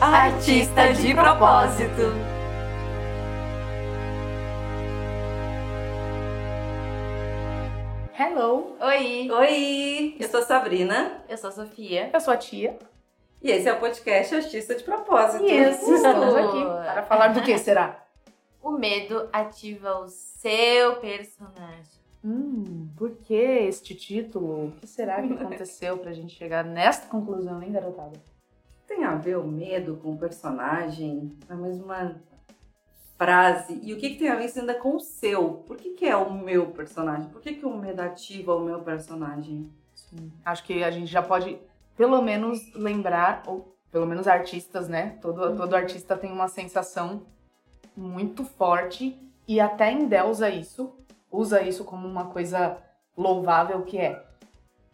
Artista de propósito. Oi, Oi, eu sou a Sabrina eu sou a Sofia. eu sou a tia. e esse é o podcast Artista de Propósito. Isso, estamos aqui para falar do que será? O medo ativa o seu personagem. Hum, por que este título? O que será que aconteceu pra gente chegar nesta conclusão, hein, garotada? Tem a ver o medo com o personagem? É a mesma frase. E o que, que tem a ver isso ainda com o seu? Por que, que é o meu personagem? Por que, que o medo ativa o meu personagem? Sim, acho que a gente já pode, pelo menos, lembrar, ou pelo menos artistas, né? Todo, todo artista tem uma sensação muito forte e até endeusa isso, usa isso como uma coisa louvável que é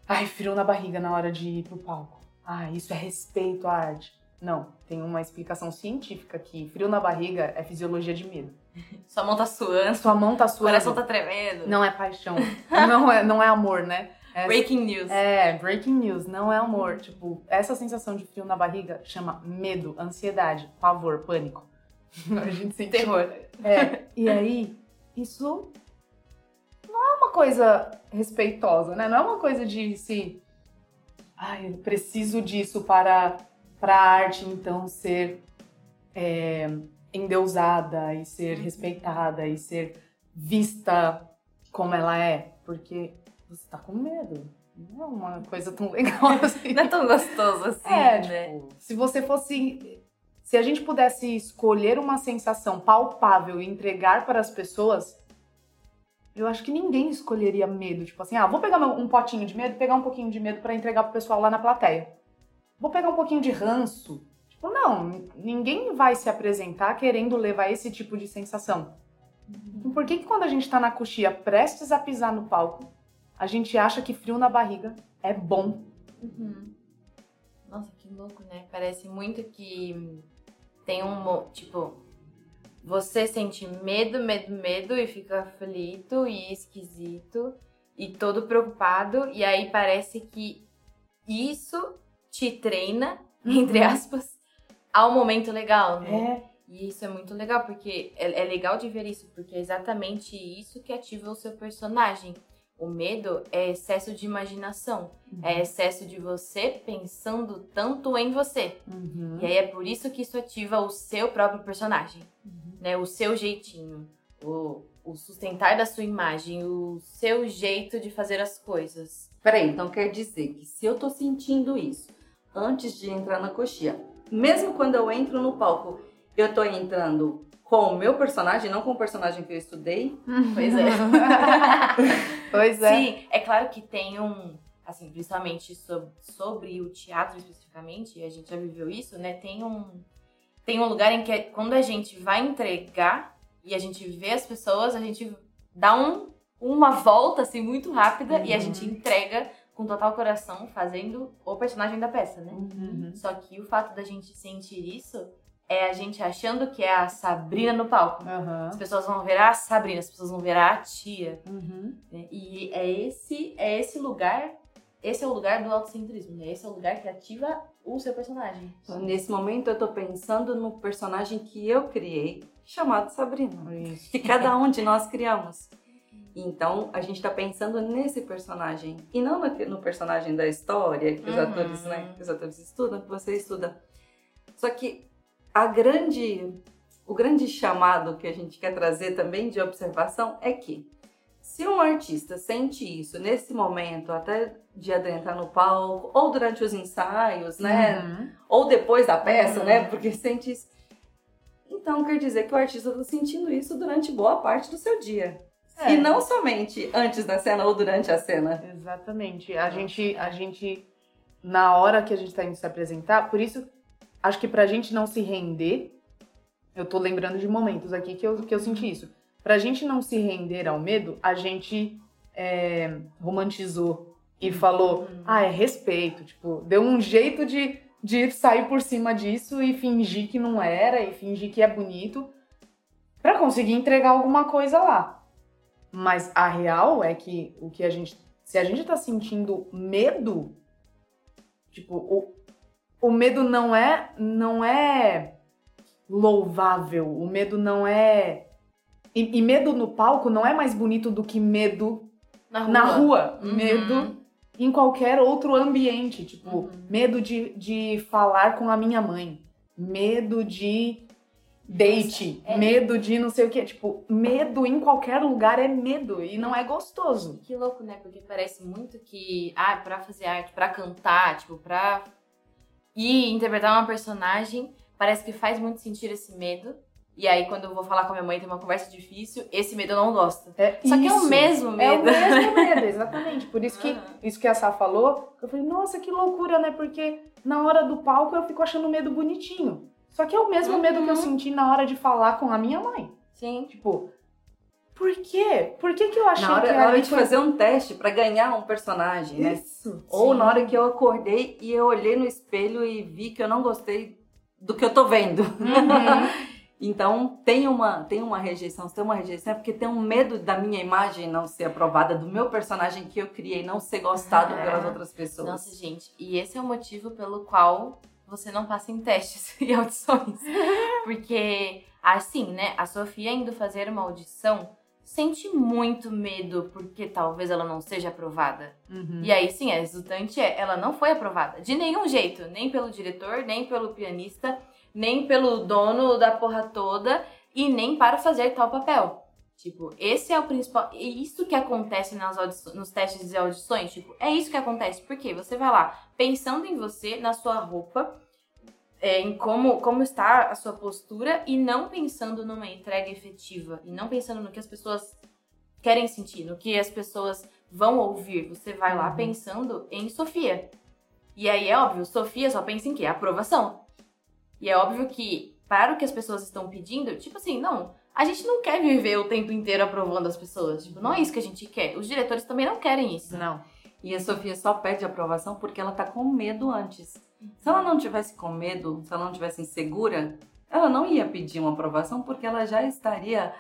ai, frio na barriga na hora de ir pro palco. Ah, isso é respeito à arte. Não, tem uma explicação científica que frio na barriga é fisiologia de medo. Sua mão tá suando, Sua mão tá o suando. coração tá tremendo. Não é paixão. não, é, não é amor, né? É Breaking news. é, breaking news, não é amor. Tipo, essa sensação de frio na barriga chama medo, ansiedade, pavor, pânico. A gente sente. Terror. É, e aí, isso não é uma coisa respeitosa, né? Não é uma coisa de se. Ai, eu preciso disso para, para a arte, então, ser é, endeusada e ser respeitada e ser vista como ela é. Porque você tá com medo. Não é uma coisa tão legal assim. Não é tão gostoso assim, É, né? tipo, se você fosse. Se a gente pudesse escolher uma sensação palpável e entregar para as pessoas, eu acho que ninguém escolheria medo. Tipo assim, ah, vou pegar um potinho de medo, pegar um pouquinho de medo para entregar pro pessoal lá na plateia. Vou pegar um pouquinho de ranço. Tipo, não, ninguém vai se apresentar querendo levar esse tipo de sensação. Então, por que, que quando a gente tá na coxia prestes a pisar no palco, a gente acha que frio na barriga é bom? Uhum. Nossa, que louco, né? Parece muito que tem um. Tipo, você sente medo, medo, medo e fica aflito e esquisito e todo preocupado, e aí parece que isso te treina, entre Uhum. aspas, ao momento legal, né? É. E isso é muito legal, porque é, é legal de ver isso, porque é exatamente isso que ativa o seu personagem. O medo é excesso de imaginação, é excesso de você pensando tanto em você. Uhum. E aí é por isso que isso ativa o seu próprio personagem, né? O seu jeitinho, o, o sustentar da sua imagem, o seu jeito de fazer as coisas. Peraí, então quer dizer que se eu tô sentindo isso antes de entrar na coxia, mesmo quando eu entro no palco, eu tô entrando com o meu personagem, não com o personagem que eu estudei? Pois é. pois é. Sim, é claro que tem um, assim, principalmente sobre, sobre o teatro especificamente, e a gente já viveu isso, né? Tem um, tem um lugar em que quando a gente vai entregar e a gente vê as pessoas, a gente dá um, uma volta assim muito rápida e a Uhum. gente entrega com total coração, fazendo o personagem da peça, né? Uhum. Só que o fato da gente sentir isso é a gente achando que é a Sabrina no palco. Aham. As pessoas vão ver a Sabrina, as pessoas vão ver a tia. Uhum. né? E é esse, é esse lugar, esse é o lugar do autocentrismo, né? Esse é o lugar que ativa o seu personagem. Então, nesse momento eu tô pensando no personagem que eu criei, chamado Sabrina. Isso. que cada um de nós criamos. Então, a gente tá pensando nesse personagem e não no, no personagem da história que os Uhum. atores, né, que os atores estudam, que você estuda. Só que a grande o grande chamado que a gente quer trazer também de observação é que se um artista sente isso nesse momento, até de adentrar no palco, ou durante os ensaios, né? Uhum. Ou depois da peça, Uhum. né? Porque sente isso. Então quer dizer que o artista está sentindo isso durante boa parte do seu dia. É. E não somente antes da cena ou durante a cena. Exatamente. A gente, a gente, na hora que a gente tá indo se apresentar, por isso, acho que pra gente não se render, eu tô lembrando de momentos aqui que eu, que eu senti isso. Pra gente não se render ao medo, a gente é, romantizou e falou, Uhum. ah, é respeito. Tipo, deu um jeito de, de sair por cima disso e fingir que não era, e fingir que é bonito, pra conseguir entregar alguma coisa lá. Mas a real é que o que a gente. Se a gente tá sentindo medo, tipo, o, o medo não é. não é louvável. O medo não é. E, e medo no palco não é mais bonito do que medo Na rua. na rua. Uhum. Medo em qualquer outro ambiente. Tipo, Uhum. medo de, de falar com a minha mãe. Medo de date. É- Medo de não sei o que. Tipo, medo em qualquer lugar é medo e não é gostoso. Que louco, né? Porque parece muito que, ah, pra fazer arte, pra cantar, tipo, pra ir interpretar uma personagem, parece que faz muito sentir esse medo. E aí, quando eu vou falar com a minha mãe, tem uma conversa difícil, esse medo eu não gosto. É Só que é o isso. mesmo É medo. o mesmo medo, exatamente. Por isso que, Aham. isso que a Sá falou, eu falei, nossa, que loucura, né? Porque na hora do palco eu fico achando medo bonitinho. Só que é o mesmo medo que eu Uhum. senti na hora de falar com a minha mãe. Sim. Tipo, por quê? Por que, que eu achei Na hora, que na hora de foi... fazer um teste pra ganhar um personagem, né? Isso. Ou Sim. na hora que eu acordei e eu olhei no espelho e vi que eu não gostei do que eu tô vendo. Uhum. Então tem uma, tem uma rejeição, se tem uma rejeição é porque tem um medo da minha imagem não ser aprovada, do meu personagem que eu criei não ser gostado É. pelas outras pessoas. Nossa, gente, e esse é o motivo pelo qual você não passa em testes e audições. Porque, assim, né, a Sofia indo fazer uma audição sente muito medo porque talvez ela não seja aprovada. Uhum. E aí sim, a resultante é, ela não foi aprovada. De nenhum jeito. Nem pelo diretor, nem pelo pianista, nem pelo dono da porra toda e nem para fazer tal papel. Tipo, esse é o principal. É isso que acontece nas audições, nos testes de audições. Tipo, é isso que acontece. Porque você vai lá pensando em você, na sua roupa, é, em como, como está a sua postura e não pensando numa entrega efetiva. E não pensando no que as pessoas querem sentir, no que as pessoas vão ouvir. Você vai lá Uhum. pensando em Sofia. E aí é óbvio, Sofia só pensa em quê? Aprovação. E é óbvio que, para o que as pessoas estão pedindo, tipo assim, não, a gente não quer viver o tempo inteiro aprovando as pessoas. Tipo, não é isso que a gente quer. Os diretores também não querem isso. Não. E a Sofia só pede aprovação porque ela tá com medo antes. Se ela não tivesse com medo, se ela não tivesse insegura, ela não ia pedir uma aprovação porque ela já estaria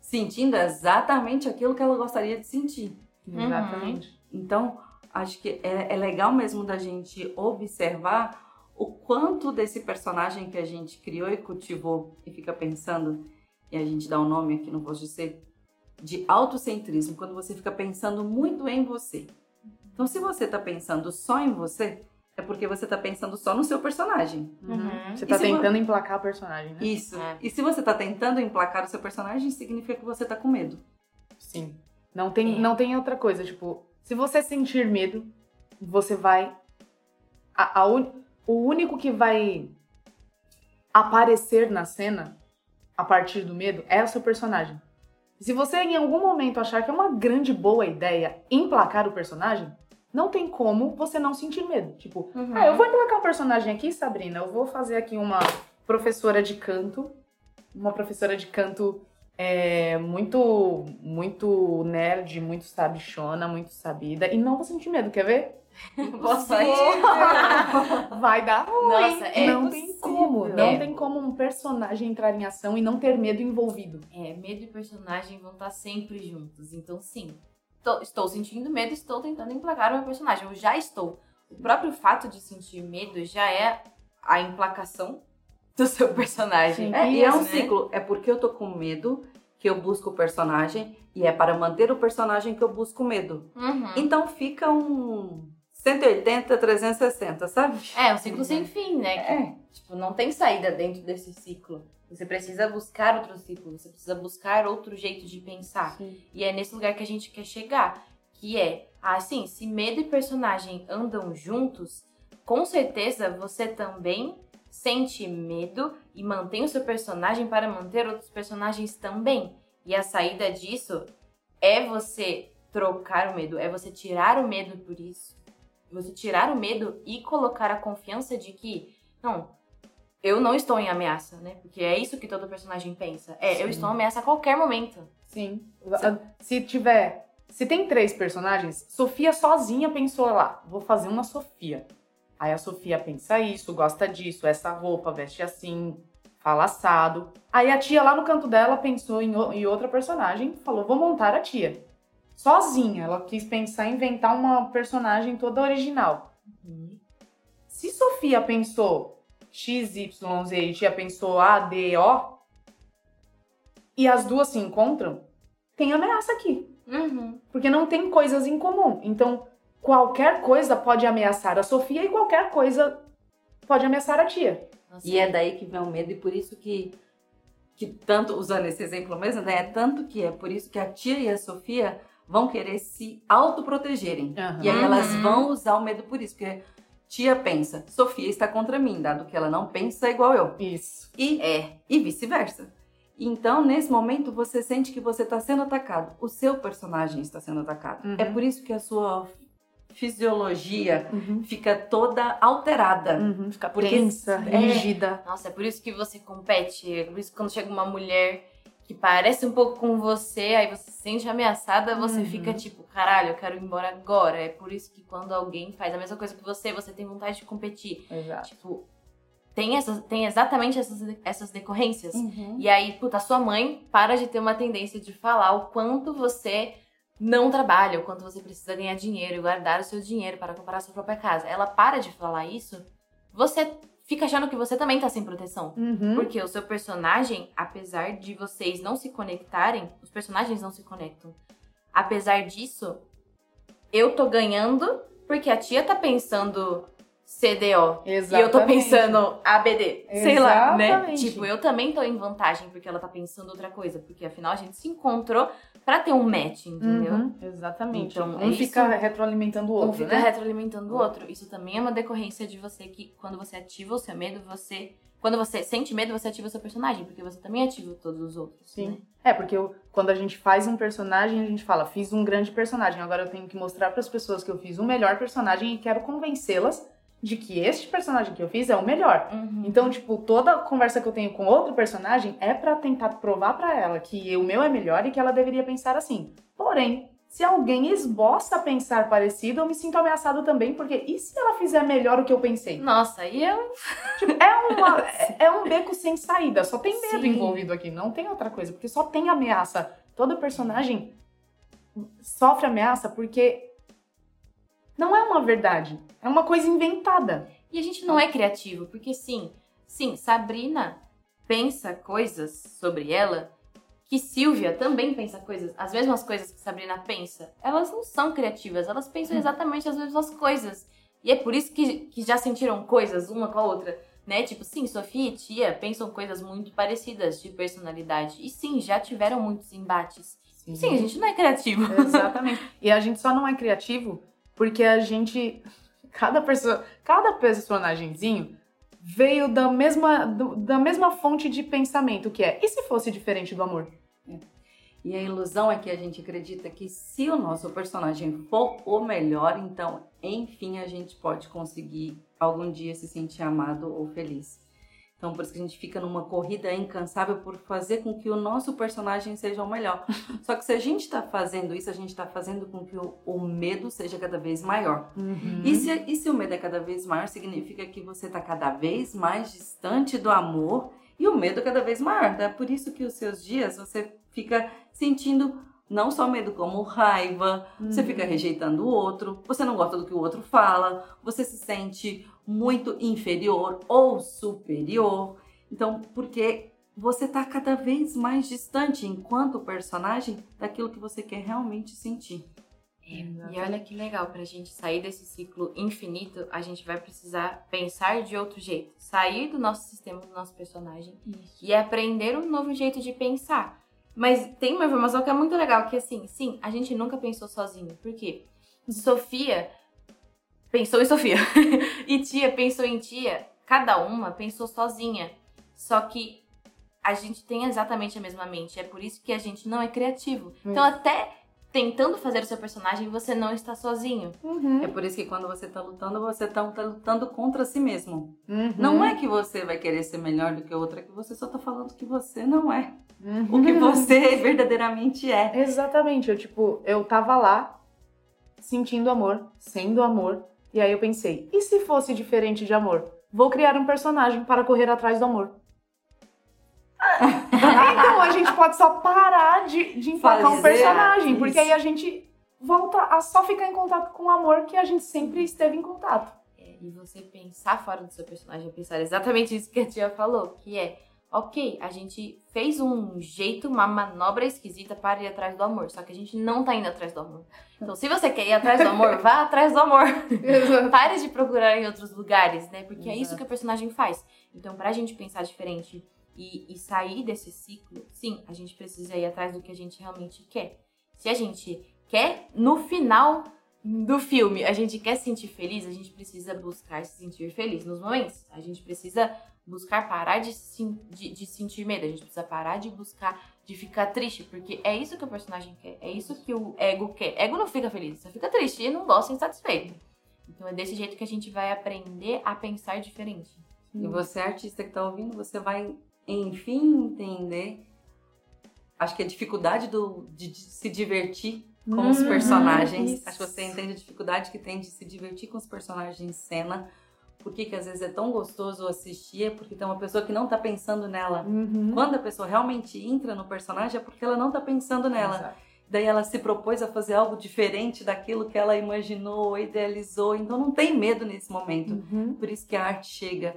sentindo exatamente aquilo que ela gostaria de sentir. Uhum. Exatamente. Então, acho que é, é legal mesmo da gente observar o quanto desse personagem que a gente criou e cultivou e fica pensando, e a gente dá o um nome aqui no Voz de Ser, de autocentrismo, quando você fica pensando muito em você. Então, se você está pensando só em você, é porque você está pensando só no seu personagem. Uhum. Você tá E se vo- tentando emplacar o personagem, né? Isso. É. E se você está tentando emplacar o seu personagem, significa que você está com medo. Sim. Não tem, É. não tem outra coisa. Tipo, se você sentir medo, você vai. A, a un- O único que vai aparecer na cena a partir do medo é o seu personagem. Se você em algum momento achar que é uma grande boa ideia emplacar o personagem, não tem como você não sentir medo. Tipo, Uhum. ah, eu vou emplacar um personagem aqui, Sabrina. Eu vou fazer aqui uma professora de canto. Uma professora de canto é, muito, muito nerd, muito sabichona, muito sabida. E não vou sentir medo, quer ver? Sorte. Vai dar ruim. Nossa, é não tem como. Não É. tem como um personagem entrar em ação e não ter medo envolvido. É, medo e personagem vão estar sempre juntos. Então, sim, tô- estou sentindo medo, estou tentando emplacar o meu personagem. Eu já estou. O próprio fato de sentir medo já é a emplacação do seu personagem. Sim. É, e é um né? ciclo. É porque eu tô com medo que eu busco o personagem e é para manter o personagem que eu busco medo. Uhum. Então fica um 180, 360, sabe? É, um ciclo sem fim, né? Que, É. Tipo, não tem saída dentro desse ciclo. Você precisa buscar outro ciclo, você precisa buscar outro jeito de pensar. E é nesse lugar que a gente quer chegar, que é, assim, se medo e personagem andam juntos, com certeza você também sente medo e mantém o seu personagem para manter outros personagens também. E a saída disso é você trocar o medo, é você tirar o medo por isso. Você tirar o medo e colocar a confiança de que, não, eu não estou em ameaça, né? Porque é isso que todo personagem pensa. É, eu Sim. estou em ameaça a qualquer momento. Sim. Se tiver Se tem três personagens, Sofia sozinha pensou lá, vou fazer uma Sofia. Aí a Sofia pensa isso, gosta disso, essa roupa, veste assim, fala assado. Aí a tia lá no canto dela pensou em, em outra personagem, falou, vou montar a tia. Sozinha, ela quis pensar em inventar uma personagem toda original. Uhum. Se Sofia pensou X, Y, Z e tia pensou A, D, O, e as duas se encontram, tem ameaça aqui. Uhum. Porque não tem coisas em comum. Então, qualquer coisa pode ameaçar a Sofia e qualquer coisa pode ameaçar a tia. Nossa, E é daí que vem o medo, e por isso que, que tanto, usando esse exemplo mesmo, né? É tanto que é por isso que a tia e a Sofia vão querer se autoprotegerem. Aham. E aí elas Uhum. vão usar o medo por isso, porque tia pensa, Sofia está contra mim, dado que ela não pensa igual eu. Isso. E É. e vice-versa. Então, nesse momento, você sente que você está sendo atacado. O seu personagem está sendo atacado. Uhum. É por isso que a sua fisiologia Uhum. fica toda alterada. Uhum. Fica Porque- tensa, é. rígida. Nossa, é por isso que você compete. É por isso que quando chega uma mulher que parece um pouco com você, aí você se sente ameaçada, você Uhum. fica tipo, caralho, eu quero ir embora agora. É por isso que quando alguém faz a mesma coisa que você, você tem vontade de competir. Exato. Tipo, tem, essas, tem exatamente essas, essas decorrências. Uhum. E aí, puta, sua mãe para de ter uma tendência de falar o quanto você não trabalha, o quanto você precisa ganhar dinheiro e guardar o seu dinheiro para comprar a sua própria casa. Ela para de falar isso, você fica achando que você também tá sem proteção. Uhum. Porque o seu personagem, apesar de vocês não se conectarem, os personagens não se conectam. Apesar disso, eu tô ganhando porque a tia tá pensando CDO. E eu tô Exatamente. pensando ABD. Sei lá, né? Exatamente. Tipo, eu também tô em vantagem porque ela tá pensando outra coisa. Porque afinal a gente se encontrou pra ter um match, entendeu? Uhum, Exatamente. Então, um é isso. fica retroalimentando o Um outro, fica né? retroalimentando o outro. Isso também é uma decorrência de você que, quando você ativa o seu medo, você. Quando você sente medo, você ativa o seu personagem, porque você também ativa todos os outros. Sim. né? É, porque eu- quando a gente faz um personagem, a gente fala, fiz um grande personagem, agora eu tenho que mostrar para as pessoas que eu fiz um melhor personagem e quero convencê-las de que este personagem que eu fiz é o melhor. Uhum. Então, tipo, toda conversa que eu tenho com outro personagem é pra tentar provar pra ela que o meu é melhor e que ela deveria pensar assim. Porém, se alguém esboça pensar parecido, eu me sinto ameaçado também, porque e se ela fizer melhor o que eu pensei? Nossa, aí eu. Tipo, é, uma- é- é um beco sem saída, só tem medo Sim. envolvido aqui, não tem outra coisa, porque só tem ameaça. Todo personagem sofre ameaça porque não é uma verdade, é uma coisa inventada. E a gente não é criativo, porque sim, sim, Sabrina pensa coisas sobre ela que Silvia também pensa coisas, as mesmas coisas que Sabrina pensa. Elas não são criativas, elas pensam exatamente as mesmas coisas. E é por isso que, que já sentiram coisas uma com a outra, né? Tipo, sim, Sofia e Tia pensam coisas muito parecidas de personalidade. E sim, já tiveram muitos embates. Sim, a gente não é criativo. Exatamente. E a gente só não é criativo porque a gente. Cada pessoa. Cada personagemzinho veio da mesma, da mesma fonte de pensamento, que é. E se fosse diferente do amor? E a ilusão é que a gente acredita que se o nosso personagem for o melhor, então, enfim, a gente pode conseguir algum dia se sentir amado ou feliz. Então, por isso que a gente fica numa corrida incansável por fazer com que o nosso personagem seja o melhor. Só que se a gente está fazendo isso, a gente está fazendo com que o, o medo seja cada vez maior. E, se, e se o medo é cada vez maior, significa que você está cada vez mais distante do amor e o medo cada vez maior. É por isso que os seus dias você fica sentindo não só medo, como raiva, você fica rejeitando o outro, você não gosta do que o outro fala, você se sente muito inferior ou superior. Então, porque você está cada vez mais distante, enquanto personagem, daquilo que você quer realmente sentir. E olha que legal, pra gente sair desse ciclo infinito, a gente vai precisar pensar de outro jeito. Sair do nosso sistema, do nosso personagem e aprender um novo jeito de pensar. Mas tem uma informação que é muito legal, que assim, sim, a gente nunca pensou sozinho. Por quê? Sofia pensou em Sofia. e tia pensou em tia. Cada uma pensou sozinha. Só que a gente tem exatamente a mesma mente. É por isso que a gente não é criativo. Então até tentando fazer o seu personagem, você não está sozinho. Uhum. É por isso que quando você tá lutando, você tá, tá lutando contra si mesmo. Uhum. Não é que você vai querer ser melhor do que outra, é que você só tá falando que você não é. Uhum. O que você verdadeiramente é. Exatamente. Eu, tipo, eu tava lá, sentindo amor, sendo amor. E aí eu pensei, e se fosse diferente de amor? Vou criar um personagem para correr atrás do amor. Então a gente pode só parar de, de emplacar um personagem, isso. porque aí a gente volta a só ficar em contato com o amor que a gente sempre esteve em contato. É, e você pensar fora do seu personagem, pensar exatamente isso que a tia falou, que é, ok, a gente fez um jeito, uma manobra esquisita para ir atrás do amor, só que a gente não tá indo atrás do amor. Então, se você quer ir atrás do amor, vá atrás do amor. Pare de procurar em outros lugares, né? Porque é isso Exato. que o personagem faz. Então, pra gente pensar diferente e, e sair desse ciclo, sim, a gente precisa ir atrás do que a gente realmente quer. Se a gente quer, no final do filme, a gente quer se sentir feliz, a gente precisa buscar se sentir feliz nos momentos. A gente precisa buscar parar de, de, de sentir medo, a gente precisa parar de buscar, de ficar triste, porque é isso que o personagem quer, é isso que o ego quer. Ego não fica feliz, só fica triste e não gosta insatisfeito. Então é desse jeito que a gente vai aprender a pensar diferente. E você, artista que tá ouvindo, você vai, enfim, entender. Acho que a dificuldade do, de, de se divertir com os Uhum, personagens. isso. Acho que você entende a dificuldade que tem de se divertir com os personagens em cena. Por que que às vezes é tão gostoso assistir? É porque tem uma pessoa que não tá pensando nela. Uhum. Quando a pessoa realmente entra no personagem é porque ela não tá pensando nela. Exato. Daí ela se propôs a fazer algo diferente daquilo que ela imaginou, idealizou. Então não tem medo nesse momento. Uhum. Por isso que a arte chega.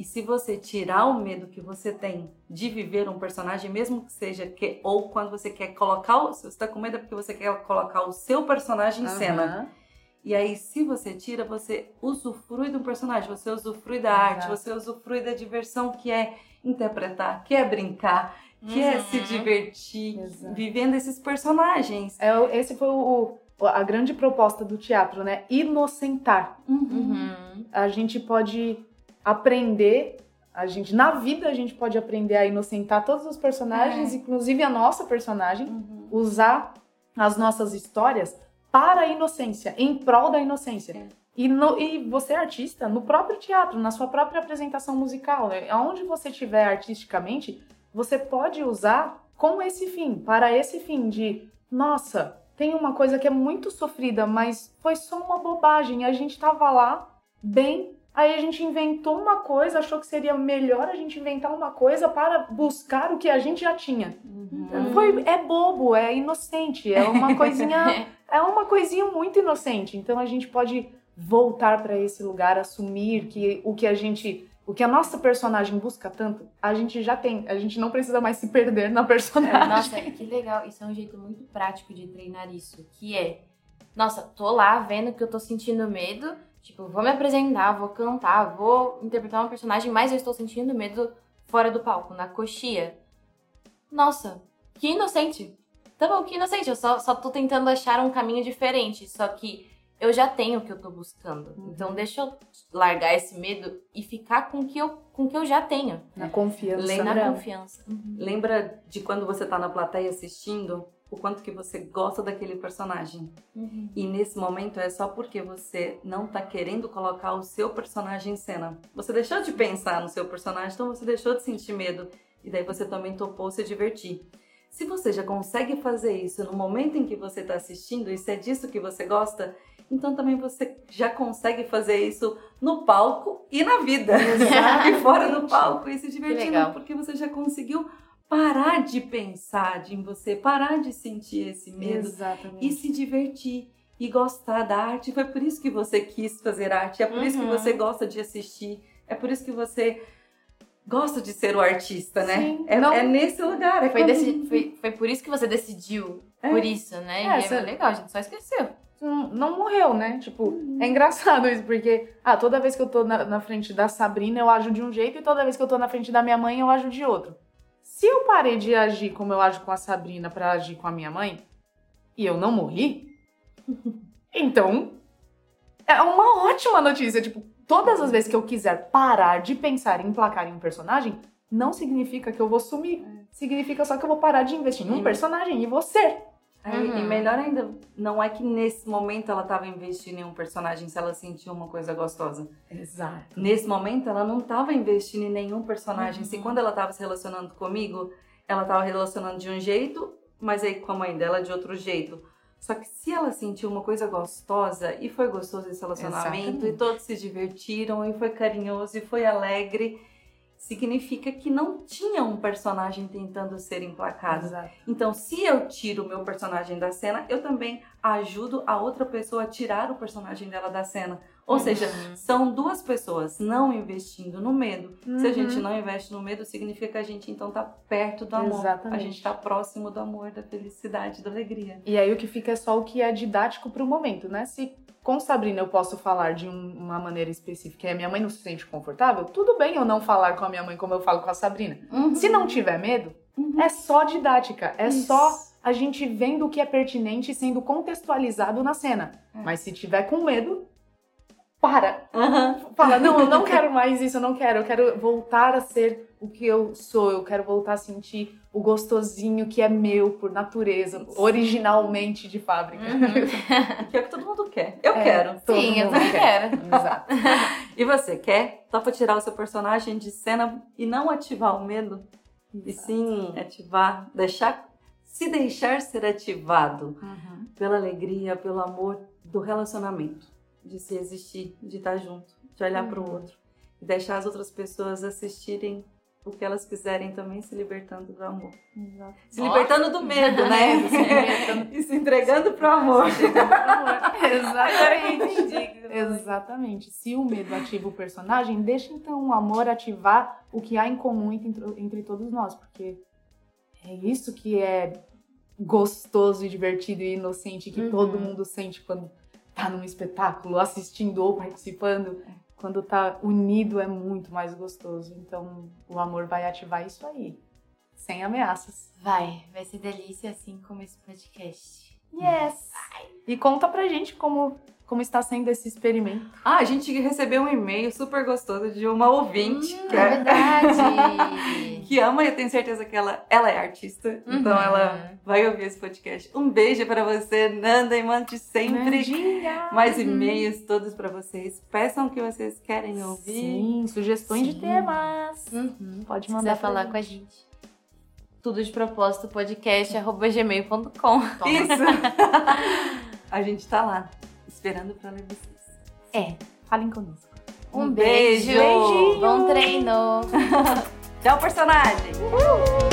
E se você tirar o medo que você tem de viver um personagem, mesmo que seja que ou quando você quer colocar, o, se você está com medo é porque você quer colocar o seu personagem em cena. E aí, se você tira, você usufrui do personagem, você usufrui da arte, Exato. você usufrui da diversão que é interpretar, que é brincar, que é Uhum. se divertir, Exato. vivendo esses personagens. É, esse foi o, o- a grande proposta do teatro, né? Inocentar. Uhum. A gente pode aprender, a gente na vida a gente pode aprender a inocentar todos os personagens, inclusive a nossa personagem, Uhum. usar as nossas histórias para a inocência, em prol da inocência. É. E, no- e você, artista, no próprio teatro, na sua própria apresentação musical, né? aonde você estiver artisticamente, você pode usar com esse fim, para esse fim de, nossa, tem uma coisa que é muito sofrida, mas foi só uma bobagem. A gente tava lá, bem, aí a gente inventou uma coisa, achou que seria melhor a gente inventar uma coisa para buscar o que a gente já tinha. Uhum. Foi, é bobo, é inocente, é uma coisinha, é uma coisinha muito inocente. Então a gente pode voltar para esse lugar, assumir que o que a gente, o que a nossa personagem busca tanto, a gente já tem. A gente não precisa mais se perder na personagem. Nossa, que legal. Isso é um jeito muito prático de treinar isso. Que é, nossa, tô lá vendo que eu tô sentindo medo. Tipo, vou me apresentar, vou cantar, vou interpretar uma personagem, mas eu estou sentindo medo fora do palco, na coxia. Nossa, que inocente. Tá bom, que inocente. Eu só, só tô tentando achar um caminho diferente. Só que eu já tenho o que eu tô buscando. Então deixa eu largar esse medo e ficar com o que eu, com o que eu já tenho. Na confiança. Lembra- Na né? confiança. Lembra de quando você tá na plateia assistindo, o quanto que você gosta daquele personagem? Uhum. E nesse momento é só porque você não tá querendo colocar o seu personagem em cena. Você deixou de pensar no seu personagem, então você deixou de sentir medo. E daí você também topou se divertir. Se você já consegue fazer isso no momento em que você está assistindo, e se é disso que você gosta, então também você já consegue fazer isso no palco e na vida. e fora do palco e se divertindo, porque você já conseguiu parar de pensar de em você, parar de sentir esse medo Exatamente. e se divertir e gostar da arte. Foi por isso que você quis fazer arte, é por isso que Uhum. você gosta de assistir, é por isso que você gosta de ser o artista, né? Sim, é, é nesse lugar. É Foi, quando- foi, foi por isso que você decidiu. É. Por isso, né? É, e é você- legal, a gente só esqueceu. não, não morreu, né? Tipo, é engraçado isso, porque ah, toda vez que eu tô na, na frente da Sabrina, eu ajo de um jeito, e toda vez que eu tô na frente da minha mãe, eu ajo de outro. Se eu parei de agir como eu ajo com a Sabrina pra agir com a minha mãe, e eu não morri, então é uma ótima notícia. Tipo, todas as vezes que eu quiser parar de pensar em emplacar em um personagem, não significa que eu vou sumir. Significa só que eu vou parar de investir num Sim. personagem e. Aí, Uhum. E melhor ainda, não é que nesse momento ela estava investindo em um personagem se ela sentiu uma coisa gostosa. Exato. Nesse momento ela não estava investindo em nenhum personagem. Uhum. Se quando ela estava se relacionando comigo, ela estava relacionando de um jeito, mas aí com a mãe dela de outro jeito. Só que se ela sentiu uma coisa gostosa e foi gostoso esse relacionamento Exatamente. e todos se divertiram e foi carinhoso e foi alegre, significa que não tinha um personagem tentando ser emplacado. Exato. Então, se eu tiro o meu personagem da cena, eu também ajudo a outra pessoa a tirar o personagem dela da cena. Ou Uhum. seja, são duas pessoas não investindo no medo. Se a gente Uhum. não investe no medo, significa que a gente então tá perto do amor. A Exatamente. gente tá próximo do amor, da felicidade, da alegria. E aí o que fica é só o que é didático pro momento, né? Se com Sabrina eu posso falar de um- uma maneira específica e a minha mãe não se sente confortável, tudo bem eu não falar com a minha mãe como eu falo com a Sabrina. Se não tiver medo, Uhum. é só didática, é Isso. só a gente vendo o que é pertinente e sendo contextualizado na cena. É. Mas se tiver com medo, para. Aham. Fala, não, eu não quero mais isso, eu não quero. Eu quero voltar a ser o que eu sou. Eu quero voltar a sentir o gostosinho que é meu por natureza, originalmente de fábrica. Que é o que todo mundo quer. Eu É, quero. todo Sim, eu mundo também quer. quero. Exato. E você quer? Topa tirar o seu personagem de cena e não ativar o medo? E sim ativar, deixar, se deixar ser ativado Uhum. pela alegria, pelo amor do relacionamento, de se existir, de estar junto, de olhar para o Uhum. outro e deixar as outras pessoas assistirem o que elas quiserem também se libertando do amor. Exato. Se libertando do medo, né? Se libertando. e se entregando pro amor. Exatamente. Exatamente. Se o medo ativa o personagem, deixa então o amor ativar o que há em comum entre, entre todos nós, porque é isso que é gostoso e divertido e inocente que Uhum. todo mundo sente quando tá num espetáculo, assistindo ou participando. Quando tá unido é muito mais gostoso. Então o amor vai ativar isso aí, sem ameaças. Vai, vai ser delícia assim como esse podcast. Yes! E conta pra gente como, como está sendo esse experimento. Ah, a gente recebeu um e-mail super gostoso de uma ouvinte Hum, que, é é- verdade. que ama e eu tenho certeza que ela, ela é artista, então Uhum. ela vai ouvir esse podcast. Um beijo pra você, Nanda, e mande sempre Nandinha! mais Uhum. e-mails todos pra vocês. Peçam o que vocês querem ouvir. Sim, sugestões de Sim. temas. Uhum. Pode Se mandar quiser falar com a gente. Tudo de propósito podcast arroba gmail.com. Isso! a gente tá lá, esperando pra ler vocês. É, falem conosco. Um, Um beijo. beijo. Beijinho. Bom treino. Tchau, personagem! Uhul.